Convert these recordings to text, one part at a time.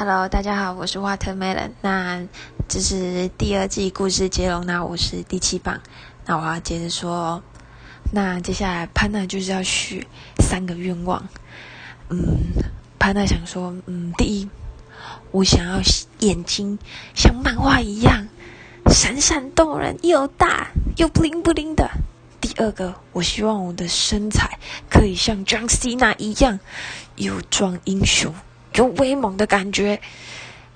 Hello，大家好，我是 Watermelon。那这是第二季故事接龙，那我是第七棒。那我要接着说，那接下来潘娜就是要许三个愿望。嗯，潘娜想说，嗯，第一，我想要眼睛像漫画一样闪闪动人，又大又 bling bling 的。第二个，我希望我的身材可以像 John Cena 一样又壮英雄。有威猛的感觉。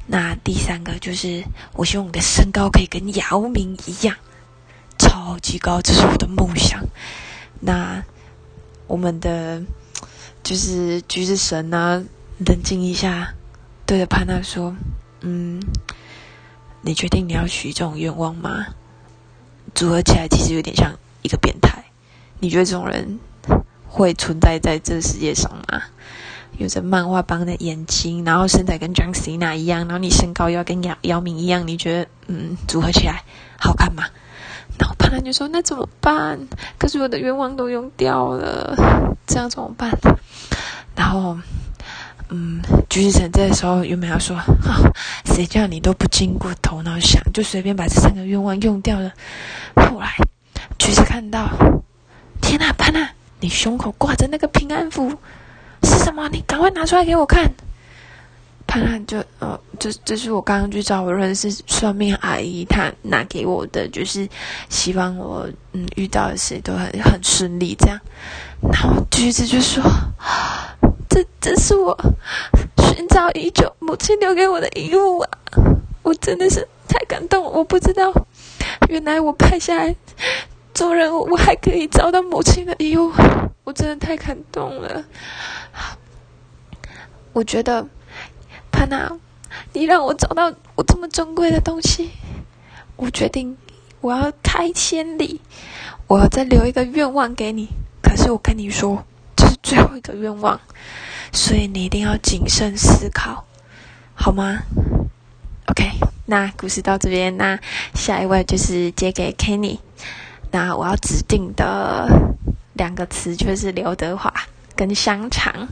那第三个就是，我希望我的身高可以跟姚明一样，超级高，这是我的梦想。那我们的就是橘子神呢，冷静一下，对着潘娜说：“嗯，你确定你要许这种愿望吗？组合起来其实有点像一个变态。你觉得这种人会存在在这个世界上吗？”有着漫画般的眼睛，然后身材跟 John Cena 一样，然后你身高又要跟姚姚明一样，你觉得嗯组合起来好看吗？然后潘兰就说：“那怎么办？可是我的愿望都用掉了，这样怎么办？”然后嗯，橘子城这时候有没有说：“哈谁叫你都不经过头脑想，就随便把这三个愿望用掉了？”后来橘子看到，天呐，潘娜，你胸口挂着那个平安符。是什么？你赶快拿出来给我看。潘汉就呃，这这是我刚刚去找我认识算命阿姨，她拿给我的，就是希望我嗯遇到的事都很很顺利这样。然后橘子就说：“这这是我寻找已久母亲留给我的遗物啊！我真的是太感动，我不知道原来我拍下来做人，我还可以找到母亲的遗物，我真的太感动了。”我觉得，潘娜，你让我找到我这么珍贵的东西，我决定我要开千里，我要再留一个愿望给你。可是我跟你说，这是最后一个愿望，所以你一定要谨慎思考，好吗？OK，那故事到这边，那下一位就是接给 Kenny。那我要指定的两个词就是刘德华跟香肠。